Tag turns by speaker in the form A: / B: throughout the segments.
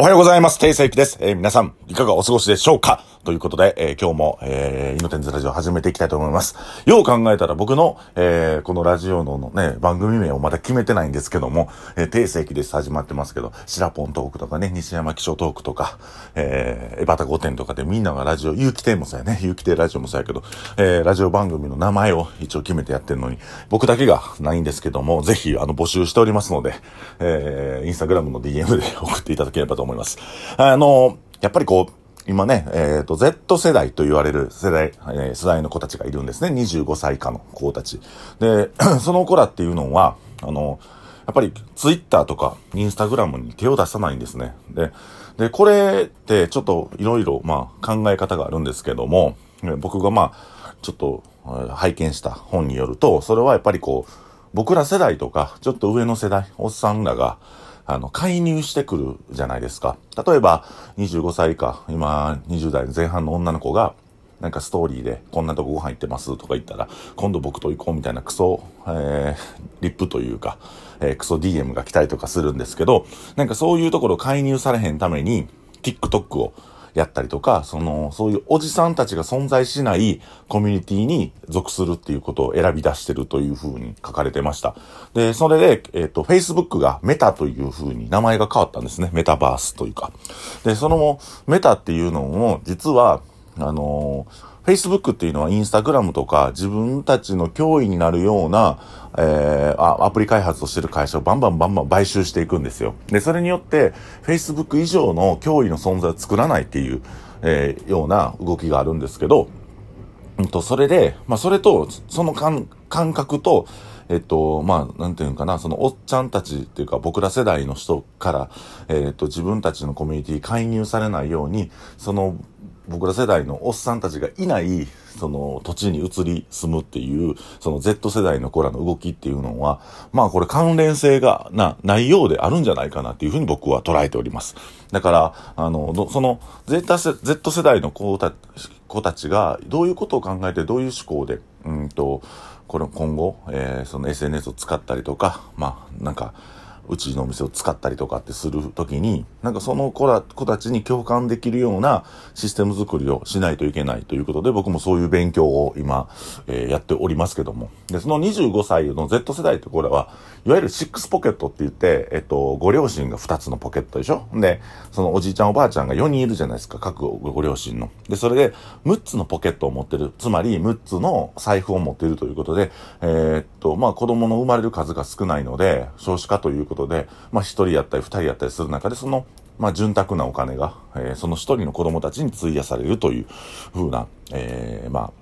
A: おはようございます。定世紀です。えー、皆さん、いかがお過ごしでしょうか？ということで、えー、今日も、えー、イノテンズラジオ始めていきたいと思います。よう考えたら僕の、えー、このラジオのね、番組名をまだ決めてないんですけども、えー、定世紀です始まってますけど、シラポントークとかね、西山気象トークとか、えー、エバタ御殿とかでみんながラジオ、有機亭もそうやね、有機亭ラジオもそうやけど、えー、ラジオ番組の名前を一応決めてやってるのに、僕だけがないんですけども、ぜひ、あの、募集しておりますので、えー、インスタグラムの DM で送っていただければと思います。あの、やっぱりこう、今ね、えっ、ー、と、Z 世代と言われる世代、えー、世代の子たちがいるんですね。25歳以下の子たち。で、その子らっていうのは、あの、やっぱりツイッターとかインスタグラムに手を出さないんですね。で、で、これってちょっといろいろまあ考え方があるんですけども、僕がまあ、ちょっと拝見した本によると、それはやっぱりこう、僕ら世代とか、ちょっと上の世代、おっさんらが、あの、介入してくるじゃないですか。例えば、25歳以下、今、20代前半の女の子が、なんかストーリーで、こんなとこご飯行ってますとか言ったら、今度僕と行こうみたいなクソ、えー、リップというか、えー、クソ DM が来たりとかするんですけど、なんかそういうところ介入されへんために、TikTok をやったりとか、その、そういうおじさんたちが存在しないコミュニティに属するっていうことを選び出してるというふうに書かれてました。で、それで、えっ、ー、と、Facebook がメタというふうに名前が変わったんですね。メタバースというか。で、そのメタっていうのを、実は、あのー Facebook っていうのはインスタグラムとか自分たちの脅威になるような、えー、あアプリ開発をしてる会社をバンバンバンバン買収していくんですよ。で、それによって Facebook 以上の脅威の存在を作らないっていう、えー、ような動きがあるんですけど、うんと、それで、まあ、それと、その感覚と、えっと、まあ、なんていうのかな、そのおっちゃんたちっていうか僕ら世代の人から、えっと、自分たちのコミュニティ介入されないように、その僕ら世代のおっさんたちがいない、その土地に移り住むっていう、その Z 世代の子らの動きっていうのは、まあこれ関連性がな、ないようであるんじゃないかなっていうふうに僕は捉えております。だから、あの、その Z 世 Z 世代の子た子たちがどういうことを考えてどういう思考で、うんと、これ今後、えー、その SNS を使ったりとか、まあなんか、うちのお店を使ったりとかってするときに、なんかその子ら、子たちに共感できるようなシステム作りをしないといけないということで、僕もそういう勉強を今、えー、やっておりますけども。で、その25歳の Z 世代ってこれは、いわゆるシックスポケットって言って、えっと、ご両親が2つのポケットでしょ？で、そのおじいちゃんおばあちゃんが4人いるじゃないですか、各ご両親の。で、それで6つのポケットを持ってる。つまり6つの財布を持っているということで、えー、っと、まあ子供の生まれる数が少ないので、少子化ということで、まあ一人やったり二人やったりする中で、その、まあ潤沢なお金が、えー、その一人の子供たちに費やされるというふうな、えー、まあ、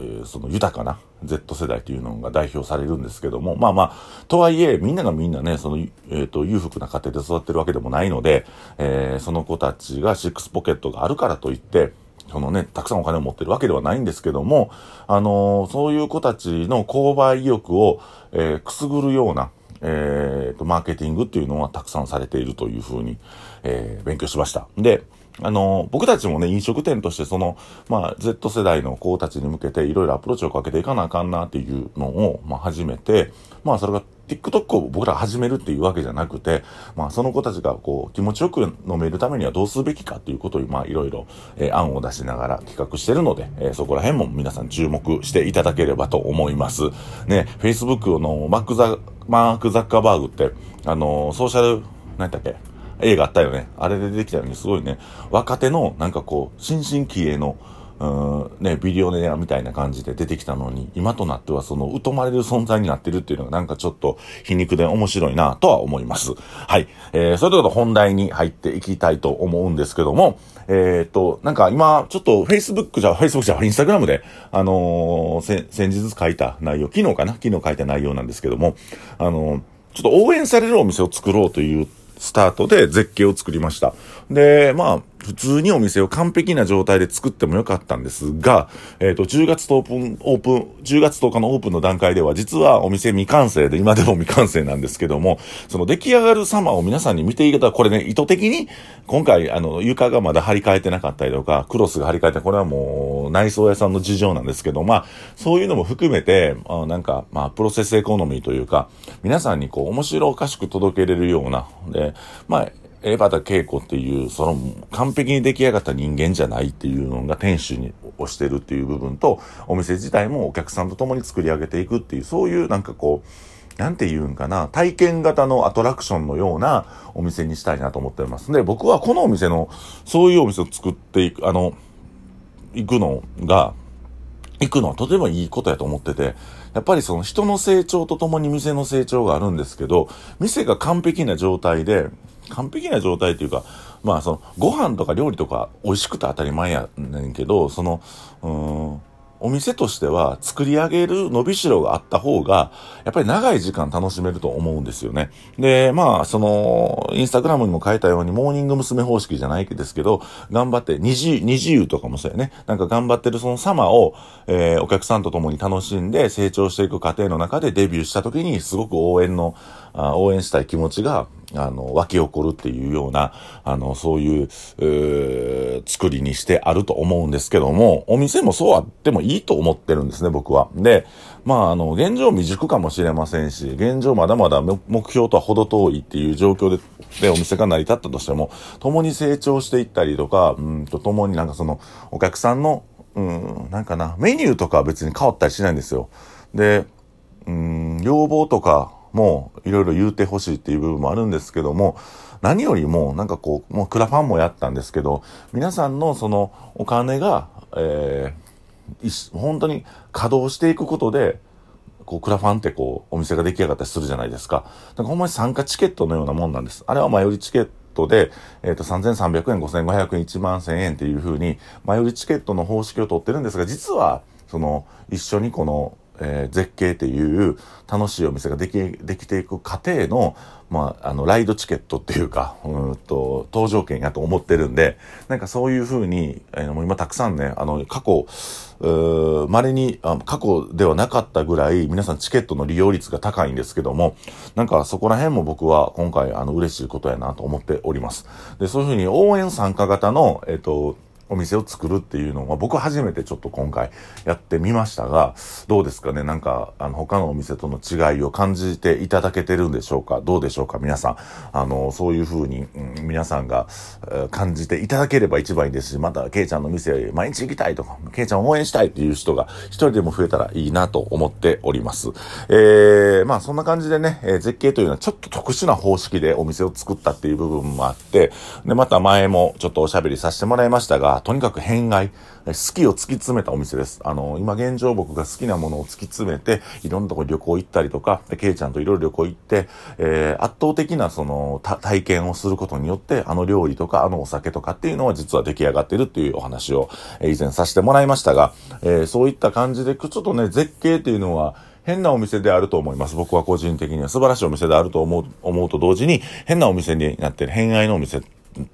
A: えー、その豊かな Z 世代というのが代表されるんですけども、まあまあ、とはいえ、みんながみんなね、その、えっ、ー、と、裕福な家庭で育ってるわけでもないので、えー、その子たちがシックスポケットがあるからといって、そのね、たくさんお金を持ってるわけではないんですけども、あの、そういう子たちの購買意欲を、えー、くすぐるような、えー、マーケティングっていうのはたくさんされているというふうに、えー、勉強しました。で、あの、僕たちもね、飲食店としてその、まあ、Z 世代の子たちに向けていろいろアプローチをかけていかなあかんなっていうのを、まあ、始めて、まあ、それが TikTok を僕ら始めるっていうわけじゃなくて、まあ、その子たちがこう、気持ちよく飲めるためにはどうすべきかっていうことを、まあ、いろいろ、えー、案を出しながら企画してるので、えー、そこら辺も皆さん注目していただければと思います。ね、Facebook のマックザ、マーク・ザッカーバーグって、あのー、ソーシャル、何だっけ？映画あったよね。あれで出てきたのにすごいね、若手の、なんかこう、新進気鋭の、うん、ね、ビデオネアみたいな感じで出てきたのに、今となってはその疎まれる存在になってるっていうのがなんかちょっと皮肉で面白いなとは思います。はい。えー、それということ本題に入っていきたいと思うんですけども、えー、っと、なんか今、ちょっと Facebook じゃ、Facebook じゃ、Instagram で、あのー、先日書いた内容、昨日かな？昨日書いた内容なんですけども、あのー、ちょっと応援されるお店を作ろうというスタートで絶景を作りました。で、まあ、普通にお店を完璧な状態で作ってもよかったんですが、えっ、ー、と、10月オープン、オープン、10月10日のオープンの段階では、実はお店未完成で、今でも未完成なんですけども、その出来上がる様を皆さんに見ていただこれね、意図的に、今回、あの、床がまだ張り替えてなかったりとか、クロスが張り替えて、これはもう、内装屋さんの事情なんですけど、まあ、そういうのも含めて、あなんか、まあ、プロセスエコノミーというか、皆さんにこう、面白おかしく届けれるような、で、まあ、エバタ恵子っていう、その完璧に出来上がった人間じゃないっていうのが店主に押してるっていう部分と、お店自体もお客さんと共に作り上げていくっていう、そういうなんかこう、なんて言うんかな、体験型のアトラクションのようなお店にしたいなと思ってます。で、僕はこのお店の、そういうお店を作っていく、あの、行くのが、行くのはとてもいいことやと思ってて、やっぱりその人の成長とともに店の成長があるんですけど、店が完璧な状態で、完璧な状態っていうか、まあその、ご飯とか料理とか美味しくて当たり前やねんけど、その、うん、お店としては作り上げる伸びしろがあった方が、やっぱり長い時間楽しめると思うんですよね。で、まあ、その、インスタグラムにも書いたように、モーニング娘。方式じゃないですけど、頑張って、二次、二次優とかもそうやね。なんか頑張ってるその様を、えー、お客さんと共に楽しんで成長していく過程の中でデビューした時に、すごく応援の、あ応援したい気持ちが、あの、湧き起こるっていうような、あの、そういう、う作りにしてあると思うんですけども、お店もそうあってもいいと思ってるんですね、僕は。で、まあ、あの、現状未熟かもしれませんし、現状まだまだ目標とは程遠いっていう状況で、で、お店が成り立ったとしても、共に成長していったりとか、うんと、共になんかその、お客さんの、うん、なんかな、メニューとかは別に変わったりしないんですよ。で、うん、要望とか、もういろいろ言うてほしいっていう部分もあるんですけども、何よりも、なんかこう、もうクラファンもやったんですけど、皆さんのそのお金が、えー、本当に稼働していくことで、こう、クラファンってこう、お店が出来上がったりするじゃないですか。だからほんまに参加チケットのようなもんなんです。あれは前売りチケットで、えっ、ー、と、3300円、5500円、1万1000円っていう風に、前売りチケットの方式を取ってるんですが、実は、その、一緒にこの、えー、絶景っていう楽しいお店ができ、できていく過程の、まあ、あの、ライドチケットっていうか、うんと、搭乗券やと思ってるんで、なんかそういうふうに、えー、もう今たくさんね、あの、過去、稀にあ、過去ではなかったぐらい、皆さんチケットの利用率が高いんですけども、なんかそこら辺も僕は今回、あの、嬉しいことやなと思っております。で、そういうふうに応援参加型の、えっ、ー、と、お店を作るっていうのは僕初めてちょっと今回やってみましたが、どうですかね？なんか、あの、他のお店との違いを感じていただけてるんでしょうか？どうでしょうか？皆さん。あの、そういうふうに、うん、皆さんが、感じていただければ一番いいですし、また、ケイちゃんの店毎日行きたいとか、ケイちゃん応援したいっていう人が一人でも増えたらいいなと思っております。えー、まあそんな感じでね、えー、絶景というのはちょっと特殊な方式でお店を作ったっていう部分もあって、で、また前もちょっとおしゃべりさせてもらいましたが、とにかく偏愛、好きを突き詰めたお店です。あの、今現状僕が好きなものを突き詰めて、いろんなとこ旅行行ったりとか、ケイちゃんといろいろ旅行行って、えー、圧倒的なその、体験をすることによって、あの料理とか、あのお酒とかっていうのは実は出来上がってるっていうお話を、え、以前させてもらいましたが、えー、そういった感じで、ちょっとね、絶景っていうのは、変なお店であると思います。僕は個人的には素晴らしいお店であると思う、思うと同時に、変なお店になってる、偏愛のお店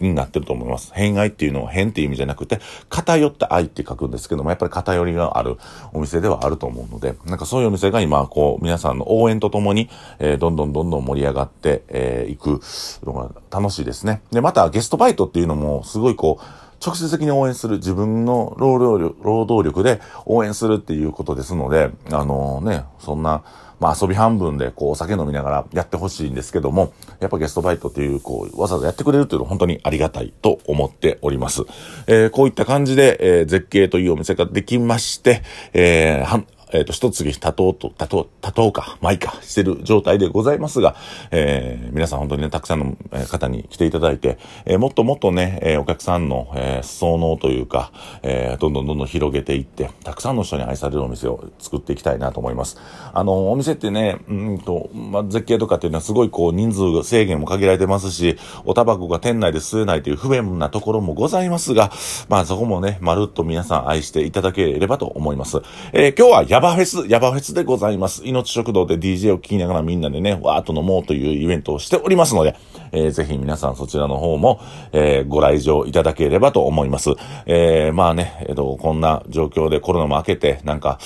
A: になってると思います。偏愛っていうのは変っていう意味じゃなくて、偏った愛って書くんですけども、やっぱり偏りがあるお店ではあると思うので、なんかそういうお店が今、こう、皆さんの応援とともに、えー、どんどんどんどん盛り上がってい、えー、くのが楽しいですね。で、またゲストバイトっていうのも、すごいこう、直接的に応援する、自分の労働力、労働力で応援するっていうことですので、あの、ね、そんな、まあ遊び半分でこうお酒飲みながらやってほしいんですけども、やっぱゲストバイトっていうこうわざわざやってくれるっていうのは本当にありがたいと思っております。えー、こういった感じで、えー、絶景というお店ができまして、えー、えっ、ー、と、一次多頭と、多頭、多頭か、舞かしてる状態でございますが、えー、皆さん本当にね、たくさんの方に来ていただいて、えー、もっともっとね、えー、お客さんの、えー、裾野というか、えー、どんどんどんどん広げていって、たくさんの人に愛されるお店を作っていきたいなと思います。あの、お店ってね、うんと、まあ、絶景とかっていうのはすごいこう、人数制限も限られてますし、おタバコが店内で吸えないという不便なところもございますが、まあそこもね、まるっと皆さん愛していただければと思います。えー、今日はバフェス、ヤバフェスでございます。命食堂で DJ を聴きながらみんなでね、わーっと飲もうというイベントをしておりますので、えー、ぜひ皆さんそちらの方も、えー、ご来場いただければと思います。えー、まあね、えっ、と、こんな状況でコロナも明けて、なんか、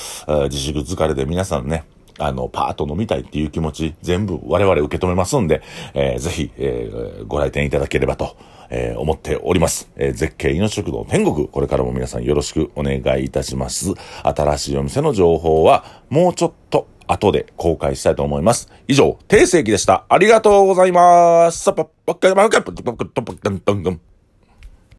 A: 自粛疲れで皆さんね、あの、パーッと飲みたいっていう気持ち、全部我々受け止めますんで、えー、ぜひ、えー、ご来店いただければとえー、思っております。えー、絶景命食堂天国、これからも皆さんよろしくお願いいたします。新しいお店の情報は、もうちょっと後で公開したいと思います。以上、定世紀でした。ありがとうございます。